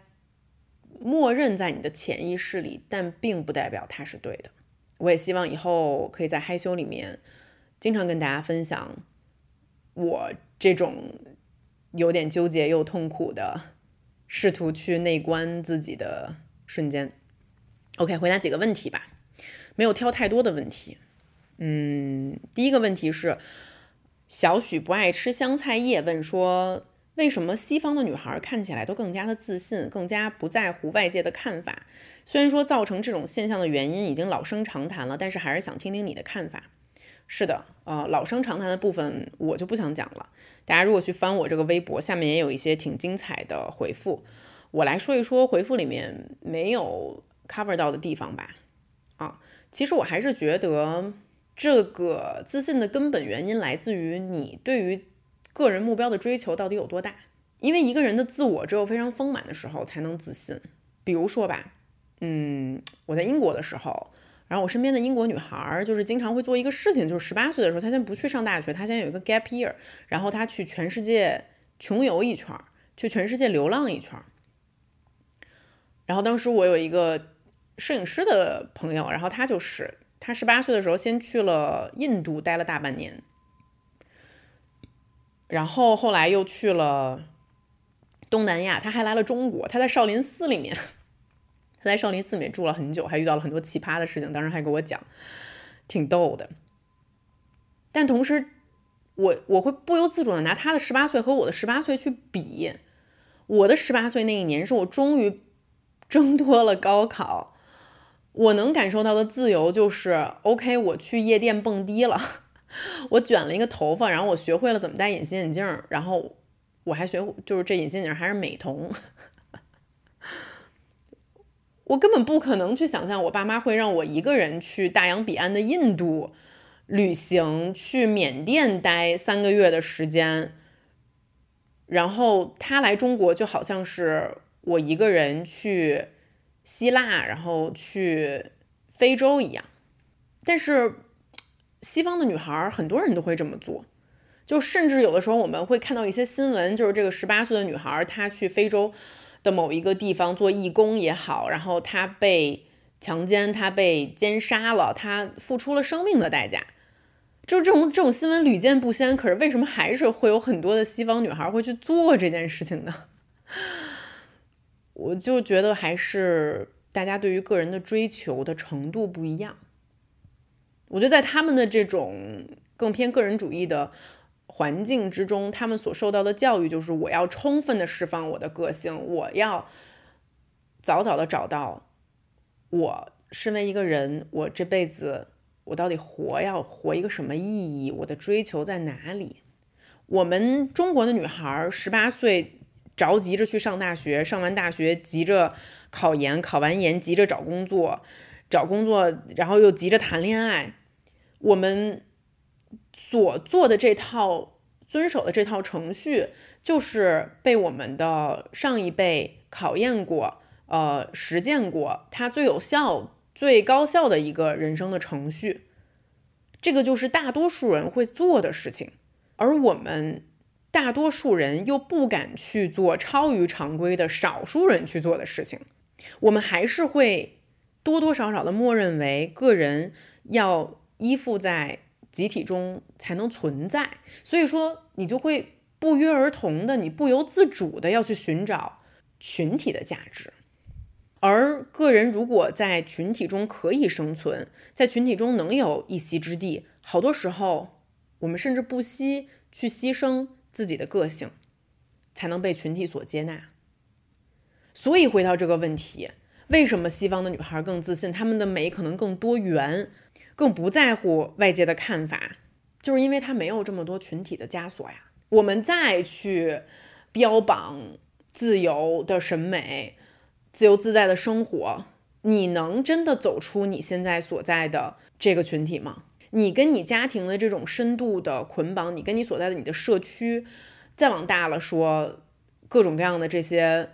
默认在你的潜意识里，但并不代表它是对的。我也希望以后可以在害羞里面经常跟大家分享我这种有点纠结又痛苦的试图去内观自己的瞬间。OK，回答几个问题吧，没有挑太多的问题。嗯，第一个问题是小许不爱吃香菜叶，问说为什么西方的女孩看起来都更加的自信，更加不在乎外界的看法？虽然说造成这种现象的原因已经老生常谈了，但是还是想听听你的看法。是的，呃，老生常谈的部分我就不想讲了。大家如果去翻我这个微博，下面也有一些挺精彩的回复，我来说一说回复里面没有。Cover 到的地方吧，啊，其实我还是觉得这个自信的根本原因来自于你对于个人目标的追求到底有多大。因为一个人的自我只有非常丰满的时候才能自信。比如说吧，嗯，我在英国的时候，然后我身边的英国女孩就是经常会做一个事情，就是十八岁的时候，她先不去上大学，她先有一个 gap year，然后她去全世界穷游一圈，去全世界流浪一圈。然后当时我有一个。摄影师的朋友，然后他就是他十八岁的时候先去了印度待了大半年，然后后来又去了东南亚，他还来了中国，他在少林寺里面，他在少林寺里面住了很久，还遇到了很多奇葩的事情，当时还给我讲，挺逗的。但同时，我我会不由自主的拿他的十八岁和我的十八岁去比，我的十八岁那一年是我终于挣脱了高考。我能感受到的自由就是，OK，我去夜店蹦迪了，我卷了一个头发，然后我学会了怎么戴隐形眼镜，然后我还学，就是这隐形眼镜还是美瞳。我根本不可能去想象我爸妈会让我一个人去大洋彼岸的印度旅行，去缅甸待三个月的时间，然后他来中国就好像是我一个人去希腊，然后去非洲一样。但是西方的女孩很多人都会这么做，就甚至有的时候我们会看到一些新闻，就是这个十八岁的女孩她去非洲的某一个地方做义工也好，然后她被强奸，她被奸杀了，她付出了生命的代价。就这种这种新闻屡见不鲜，可是为什么还是会有很多的西方女孩会去做这件事情呢？我就觉得还是大家对于个人的追求的程度不一样。我觉得在他们的这种更偏个人主义的环境之中，他们所受到的教育就是我要充分的释放我的个性，我要早早的找到我身为一个人，我这辈子。我到底活要活一个什么意义？我的追求在哪里？我们中国的女孩十八岁着急着去上大学，上完大学急着考研，考完研急着找工作，找工作然后又急着谈恋爱。我们所做的这套遵守的这套程序，就是被我们的上一辈考验过，呃，实践过，它最有效。最高效的一个人生的程序，这个就是大多数人会做的事情，而我们大多数人又不敢去做超于常规的少数人去做的事情，我们还是会多多少少的默认为个人要依附在集体中才能存在，所以说你就会不约而同的，你不由自主的要去寻找群体的价值。而个人如果在群体中可以生存，在群体中能有一席之地，好多时候我们甚至不惜去牺牲自己的个性，才能被群体所接纳。所以回到这个问题，为什么西方的女孩更自信，她们的美可能更多元，更不在乎外界的看法，就是因为她没有这么多群体的枷锁呀。我们再去标榜自由的审美。自由自在的生活，你能真的走出你现在所在的这个群体吗？你跟你家庭的这种深度的捆绑，你跟你所在的你的社区，再往大了说，各种各样的这些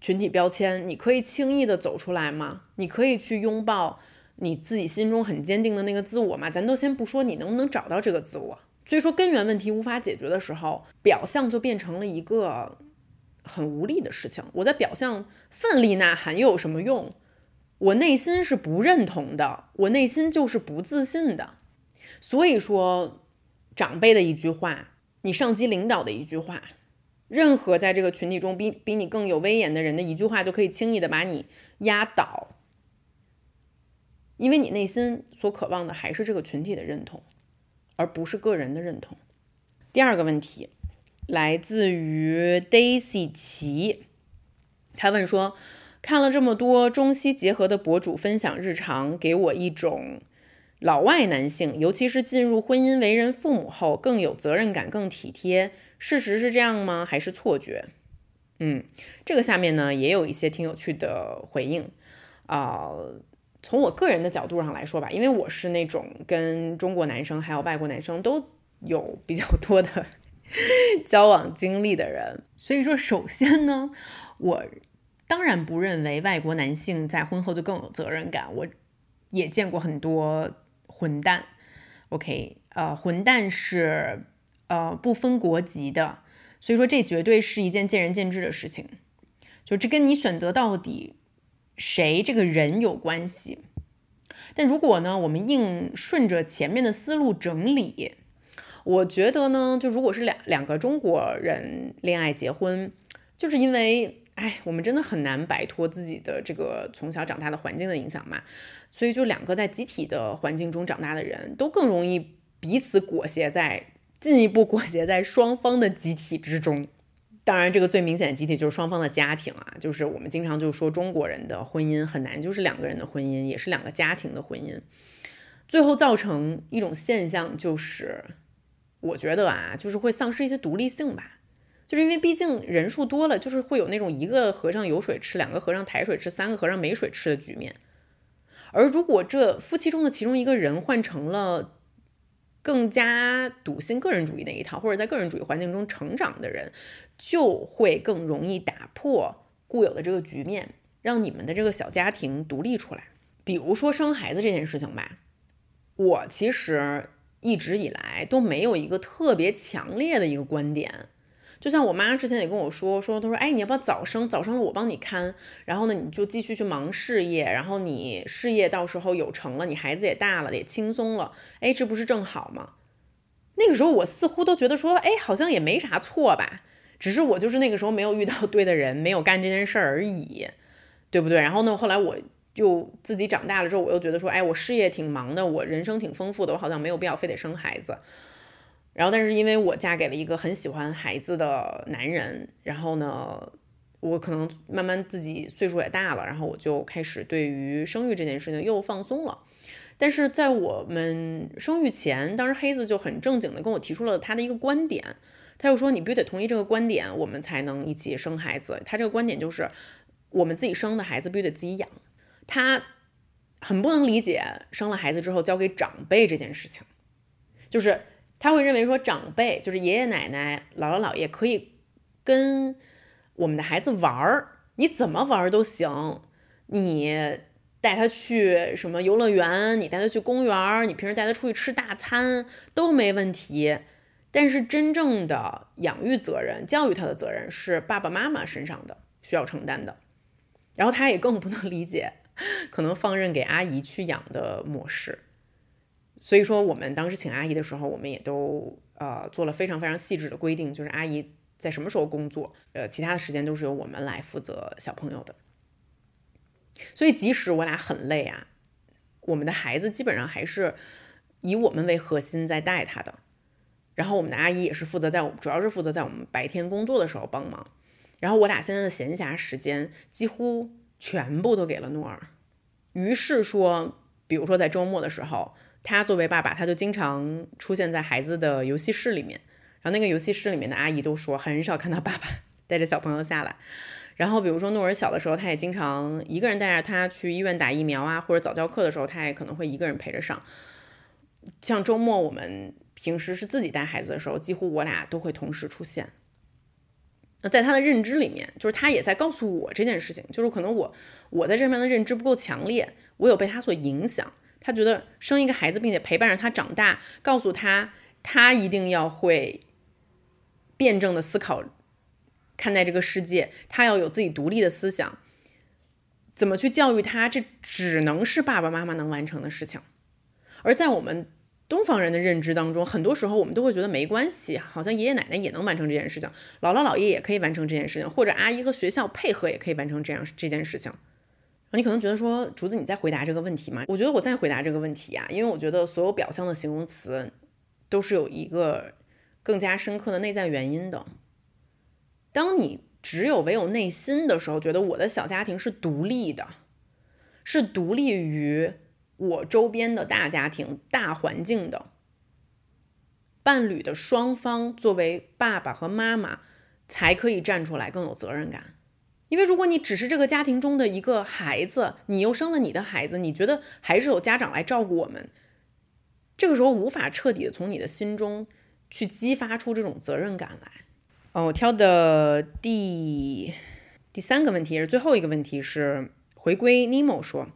群体标签，你可以轻易的走出来吗？你可以去拥抱你自己心中很坚定的那个自我吗？咱都先不说你能不能找到这个自我，所以说根源问题无法解决的时候，表象就变成了一个。很无力的事情，我在表象奋力呐喊又有什么用？我内心是不认同的，我内心就是不自信的。所以说，长辈的一句话，你上级领导的一句话，任何在这个群体中比比你更有威严的人的一句话，就可以轻易的把你压倒，因为你内心所渴望的还是这个群体的认同，而不是个人的认同。第二个问题。来自于 Daisy 齐，他问说：“看了这么多中西结合的博主分享日常，给我一种老外男性，尤其是进入婚姻为人父母后更有责任感、更体贴。事实是这样吗？还是错觉？”嗯，这个下面呢也有一些挺有趣的回应啊。从我个人的角度上来说吧，因为我是那种跟中国男生还有外国男生都有比较多的。交往经历的人，所以说，首先呢，我当然不认为外国男性在婚后就更有责任感。我也见过很多混蛋，OK，呃，混蛋是呃不分国籍的，所以说这绝对是一件见仁见智的事情，就这跟你选择到底谁这个人有关系。但如果呢，我们硬顺着前面的思路整理。我觉得呢，就如果是两两个中国人恋爱结婚，就是因为，哎，我们真的很难摆脱自己的这个从小长大的环境的影响嘛，所以就两个在集体的环境中长大的人都更容易彼此裹挟在进一步裹挟在双方的集体之中。当然，这个最明显的集体就是双方的家庭啊，就是我们经常就说中国人的婚姻很难，就是两个人的婚姻也是两个家庭的婚姻，最后造成一种现象就是。我觉得啊，就是会丧失一些独立性吧，就是因为毕竟人数多了，就是会有那种一个和尚有水吃，两个和尚抬水吃，三个和尚没水吃的局面。而如果这夫妻中的其中一个人换成了更加笃信个人主义那一套，或者在个人主义环境中成长的人，就会更容易打破固有的这个局面，让你们的这个小家庭独立出来。比如说生孩子这件事情吧，我其实一直以来都没有一个特别强烈的一个观点。就像我妈之前也跟我说说，她说，哎，你要不要早生？早生了我帮你看，然后呢，你就继续去忙事业，然后你事业到时候有成了，你孩子也大了，也轻松了，哎，这不是正好吗？那个时候我似乎都觉得说，哎，好像也没啥错吧，只是我就是那个时候没有遇到对的人，没有干这件事儿而已，对不对？然后呢，后来我就自己长大了之后，我又觉得说，哎，我事业挺忙的，我人生挺丰富的，我好像没有必要非得生孩子。然后，但是因为我嫁给了一个很喜欢孩子的男人，然后呢，我可能慢慢自己岁数也大了，然后我就开始对于生育这件事情又放松了。但是在我们生育前，当时黑子就很正经的跟我提出了他的一个观点，他又说你必须得同意这个观点，我们才能一起生孩子。他这个观点就是，我们自己生的孩子必须得自己养。他很不能理解生了孩子之后交给长辈这件事情，就是。他会认为说，长辈就是爷爷奶奶、姥姥姥爷可以跟我们的孩子玩儿，你怎么玩儿都行。你带他去什么游乐园，你带他去公园，你平时带他出去吃大餐都没问题。但是真正的养育责任、教育他的责任是爸爸妈妈身上的，需要承担的。然后他也更不能理解可能放任给阿姨去养的模式。所以说，我们当时请阿姨的时候，我们也都呃做了非常非常细致的规定，就是阿姨在什么时候工作，呃，其他的时间都是由我们来负责小朋友的。所以，即使我俩很累啊，我们的孩子基本上还是以我们为核心在带他的。然后，我们的阿姨也是负责在我，主要是负责在我们白天工作的时候帮忙。然后，我俩现在的闲暇时间几乎全部都给了诺尔。于是说，比如说在周末的时候。他作为爸爸，他就经常出现在孩子的游戏室里面，然后那个游戏室里面的阿姨都说很少看到爸爸带着小朋友下来。然后比如说诺尔小的时候，他也经常一个人带着他去医院打疫苗啊，或者早教课的时候，他也可能会一个人陪着上。像周末我们平时是自己带孩子的时候，几乎我俩都会同时出现。那在他的认知里面，就是他也在告诉我这件事情，就是可能我我在这边的认知不够强烈，我有被他所影响。他觉得生一个孩子，并且陪伴着他长大，告诉他他一定要会辩证的思考看待这个世界，他要有自己独立的思想。怎么去教育他，这只能是爸爸妈妈能完成的事情。而在我们东方人的认知当中，很多时候我们都会觉得没关系，好像爷爷奶奶也能完成这件事情，姥姥姥爷也可以完成这件事情，或者阿姨和学校配合也可以完成这样这件事情。你可能觉得说，竹子，你在回答这个问题吗？我觉得我在回答这个问题呀，因为我觉得所有表象的形容词都是有一个更加深刻的内在原因的。当你只有唯有内心的时候，觉得我的小家庭是独立的，是独立于我周边的大家庭、大环境的，伴侣的双方作为爸爸和妈妈才可以站出来更有责任感。因为如果你只是这个家庭中的一个孩子，你又生了你的孩子，你觉得还是有家长来照顾我们，这个时候无法彻底的从你的心中去激发出这种责任感来。哦，我挑的第第三个问题也是最后一个问题是回归尼莫说，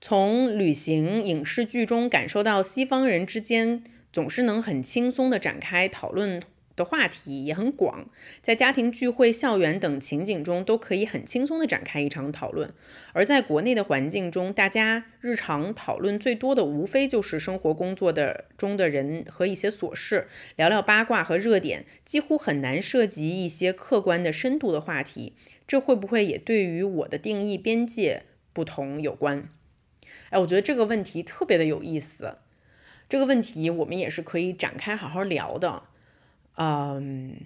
从旅行影视剧中感受到西方人之间总是能很轻松的展开讨论。的话题也很广，在家庭聚会、校园等情景中都可以很轻松地展开一场讨论。而在国内的环境中，大家日常讨论最多的无非就是生活、工作的中的人和一些琐事，聊聊八卦和热点，几乎很难涉及一些客观的深度的话题。这会不会也对于我的定义边界不同有关？哎，我觉得这个问题特别的有意思。这个问题我们也是可以展开好好聊的。嗯，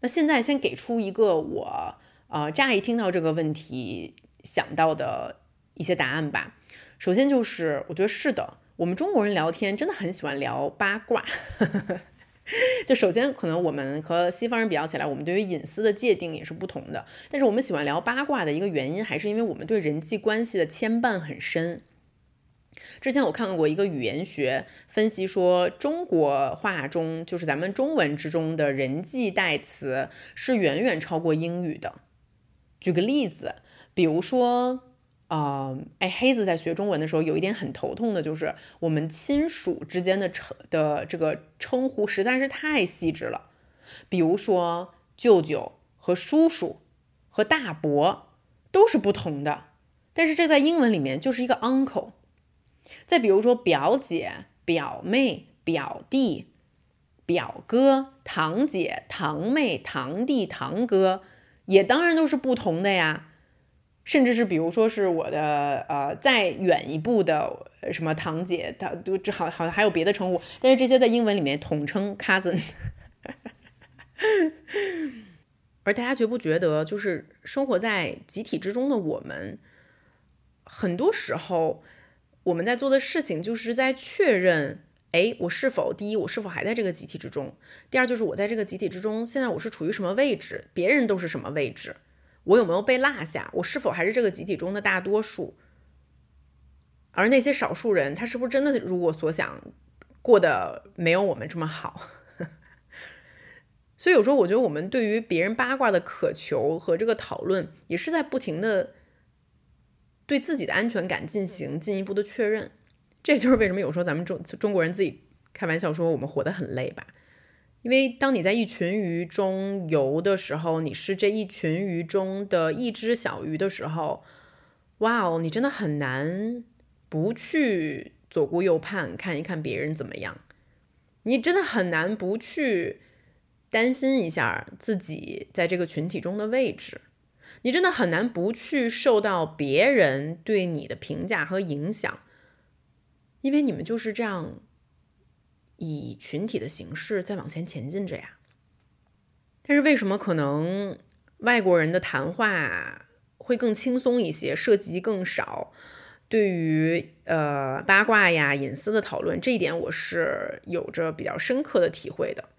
那现在先给出一个我呃乍一听到这个问题想到的一些答案吧。首先就是，我觉得是的，我们中国人聊天真的很喜欢聊八卦。就首先可能我们和西方人比较起来，我们对于隐私的界定也是不同的。但是我们喜欢聊八卦的一个原因，还是因为我们对人际关系的牵绊很深。之前我看过一个语言学分析，说中国话中就是咱们中文之中的人际代词是远远超过英语的。举个例子，比如说，呃，哎，黑子在学中文的时候有一点很头痛的，就是我们亲属之间的称的这个称呼实在是太细致了。比如说，舅舅和叔叔和大伯都是不同的，但是这在英文里面就是一个 uncle。再比如说，表姐、表妹、表弟。表哥、堂姐、堂妹、堂弟、堂哥，也当然都是不同的呀。甚至是比如说是我的呃再远一步的什么堂姐，他都这好好像还有别的称呼，但是这些在英文里面统称 cousin。而大家觉不觉得，就是生活在集体之中的我们，很多时候我们在做的事情，就是在确认。哎，我是否第一，我是否还在这个集体之中？第二，就是我在这个集体之中，现在我是处于什么位置？别人都是什么位置？我有没有被落下？我是否还是这个集体中的大多数？而那些少数人，他是不是真的如我所想，过得没有我们这么好？所以有时候我觉得，我们对于别人八卦的渴求和这个讨论，也是在不停的对自己的安全感进行进一步的确认。这就是为什么有时候咱们中中国人自己开玩笑说我们活得很累吧？因为当你在一群鱼中游的时候，你是这一群鱼中的一只小鱼的时候，哇哦，你真的很难不去左顾右盼看一看别人怎么样，你真的很难不去担心一下自己在这个群体中的位置，你真的很难不去受到别人对你的评价和影响。因为你们就是这样以群体的形式在往前前进着呀。但是为什么可能外国人的谈话会更轻松一些，涉及更少？对于呃八卦呀、隐私的讨论，这一点我是有着比较深刻的体会的。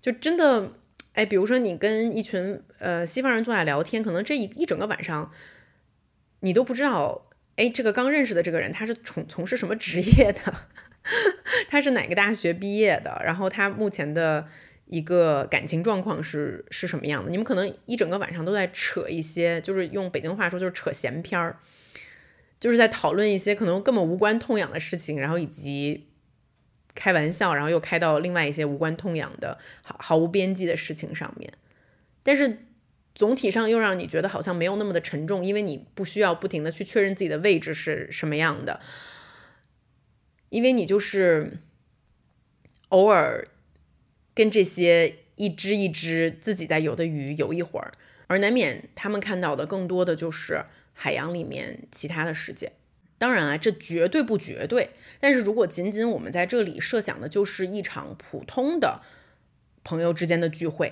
就真的，哎，比如说你跟一群呃西方人坐下聊天，可能这一一整个晚上你都不知道。哎，这个刚认识的这个人，他是从从事什么职业的？他是哪个大学毕业的？然后他目前的一个感情状况是是什么样的？你们可能一整个晚上都在扯一些，就是用北京话说就是扯闲篇儿，就是在讨论一些可能根本无关痛痒的事情，然后以及开玩笑，然后又开到另外一些无关痛痒的毫毫无边际的事情上面，但是。总体上又让你觉得好像没有那么的沉重，因为你不需要不停的去确认自己的位置是什么样的，因为你就是偶尔跟这些一只一只自己在游的鱼游一会儿，而难免他们看到的更多的就是海洋里面其他的世界。当然啊，这绝对不绝对，但是如果仅仅我们在这里设想的就是一场普通的朋友之间的聚会。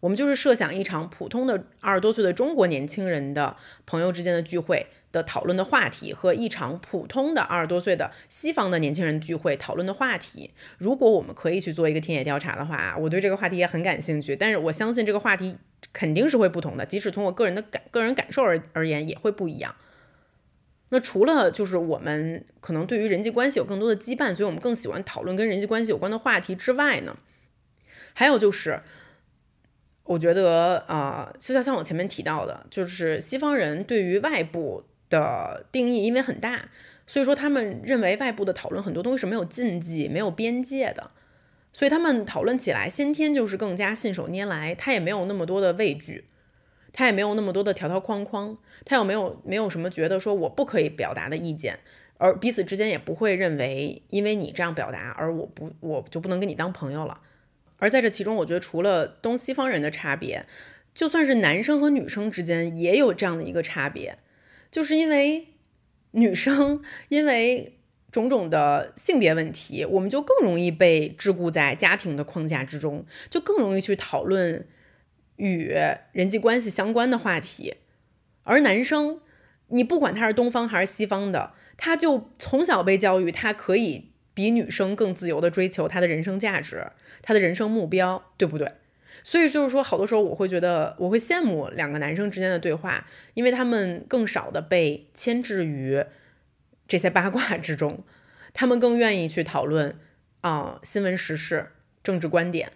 我们就是设想一场普通的二十多岁的中国年轻人的朋友之间的聚会的讨论的话题，和一场普通的二十多岁的西方的年轻人聚会讨论的话题。如果我们可以去做一个田野调查的话，我对这个话题也很感兴趣。但是我相信这个话题肯定是会不同的，即使从我个人的感个人感受而而言，也会不一样。那除了就是我们可能对于人际关系有更多的羁绊，所以我们更喜欢讨论跟人际关系有关的话题之外呢，还有就是。我觉得啊，就像像我前面提到的，就是西方人对于外部的定义因为很大，所以说他们认为外部的讨论很多东西是没有禁忌、没有边界的，所以他们讨论起来先天就是更加信手拈来，他也没有那么多的畏惧，他也没有那么多的条条框框，他又没有没有什么觉得说我不可以表达的意见，而彼此之间也不会认为因为你这样表达而我不我就不能跟你当朋友了。而在这其中，我觉得除了东西方人的差别，就算是男生和女生之间也有这样的一个差别，就是因为女生因为种种的性别问题，我们就更容易被桎梏在家庭的框架之中，就更容易去讨论与人际关系相关的话题。而男生，你不管他是东方还是西方的，他就从小被教育，他可以。比女生更自由的追求她的人生价值，她的人生目标，对不对？所以就是说，好多时候我会觉得，我会羡慕两个男生之间的对话，因为他们更少的被牵制于这些八卦之中，他们更愿意去讨论啊新闻时事、政治观点，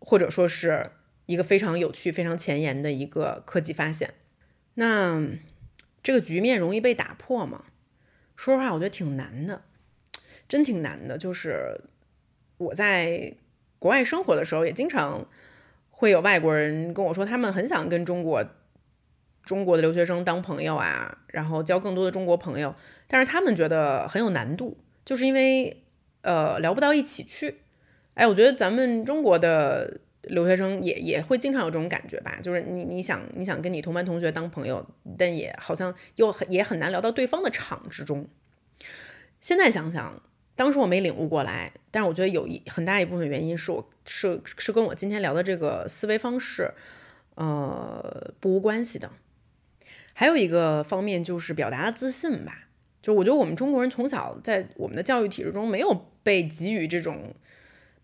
或者说是一个非常有趣、非常前沿的一个科技发现。那这个局面容易被打破吗？说实话，我觉得挺难的，真挺难的。就是我在国外生活的时候，也经常会有外国人跟我说，他们很想跟中国中国的留学生当朋友啊，然后交更多的中国朋友，但是他们觉得很有难度，就是因为呃聊不到一起去。哎，我觉得咱们中国的。留学生也也会经常有这种感觉吧，就是你你想你想跟你同班同学当朋友，但也好像又很也很难聊到对方的场之中。现在想想，当时我没领悟过来，但是我觉得有一很大一部分原因是我是是跟我今天聊的这个思维方式，呃，不无关系的。还有一个方面就是表达的自信吧，就我觉得我们中国人从小在我们的教育体制中没有被给予这种。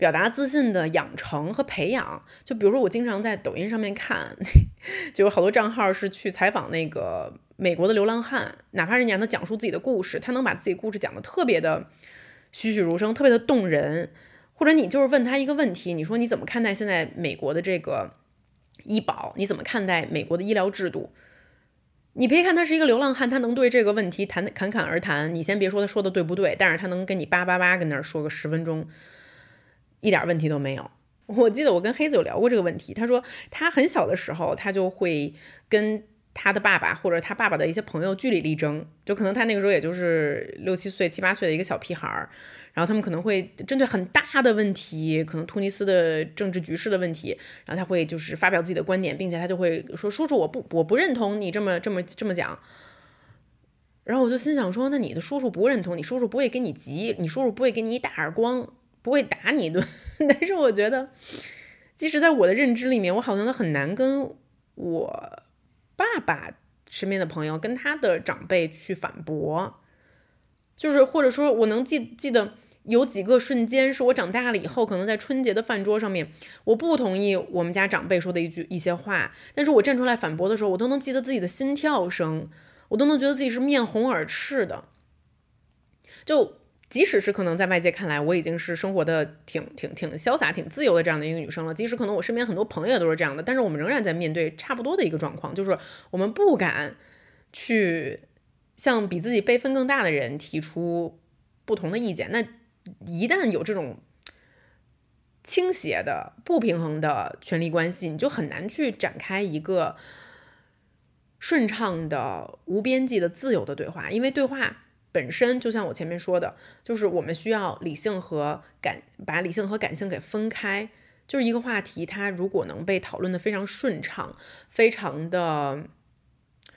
表达自信的养成和培养，就比如说我经常在抖音上面看，就有好多账号是去采访那个美国的流浪汉，哪怕是你让他讲述自己的故事，他能把自己故事讲得特别的栩栩如生，特别的动人。或者你就是问他一个问题，你说你怎么看待现在美国的这个医保？你怎么看待美国的医疗制度？你别看他是一个流浪汉，他能对这个问题谈侃侃而谈。你先别说他说的对不对，但是他能跟你叭叭叭跟那儿说个十分钟。一点问题都没有。我记得我跟黑子有聊过这个问题，他说他很小的时候，他就会跟他的爸爸或者他爸爸的一些朋友据理力争，就可能他那个时候也就是六七岁、七八岁的一个小屁孩儿，然后他们可能会针对很大的问题，可能突尼斯的政治局势的问题，然后他会就是发表自己的观点，并且他就会说：“叔叔，我不我不认同你这么这么这么讲。”然后我就心想说：“那你的叔叔不认同，你叔叔不会给你急，你叔叔不会给你一大耳光。”不会打你一顿，但是我觉得，即使在我的认知里面，我好像都很难跟我爸爸身边的朋友、跟他的长辈去反驳，就是或者说，我能记记得有几个瞬间，是我长大了以后，可能在春节的饭桌上面，我不同意我们家长辈说的一句一些话，但是我站出来反驳的时候，我都能记得自己的心跳声，我都能觉得自己是面红耳赤的，就。即使是可能在外界看来我已经是生活的挺挺挺潇洒、挺自由的这样的一个女生了，即使可能我身边很多朋友也都是这样的，但是我们仍然在面对差不多的一个状况，就是我们不敢去向比自己辈分更大的人提出不同的意见。那一旦有这种倾斜的、不平衡的权力关系，你就很难去展开一个顺畅的、无边际的、自由的对话，因为对话。本身就像我前面说的，就是我们需要理性和感，把理性和感性给分开。就是一个话题，它如果能被讨论的非常顺畅，非常的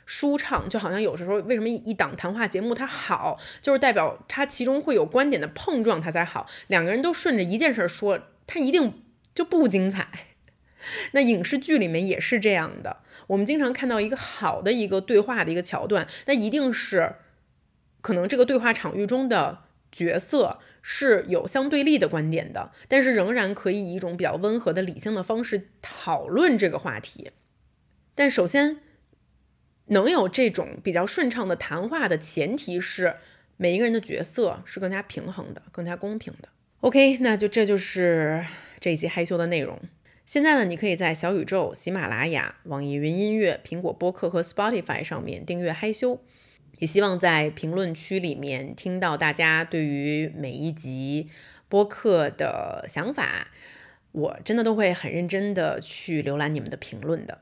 舒畅，就好像有时候为什么一档谈话节目它好，就是代表它其中会有观点的碰撞，它才好。两个人都顺着一件事说，它一定就不精彩。那影视剧里面也是这样的，我们经常看到一个好的一个对话的一个桥段，那一定是。可能这个对话场域中的角色是有相对立的观点的，但是仍然可以以一种比较温和的理性的方式讨论这个话题。但首先，能有这种比较顺畅的谈话的前提是每一个人的角色是更加平衡的、更加公平的。OK，那就这就是这一期害羞的内容。现在呢，你可以在小宇宙、喜马拉雅、网易云音乐、苹果播客和 Spotify 上面订阅害羞。也希望在评论区里面听到大家对于每一集播客的想法，我真的都会很认真的去浏览你们的评论的。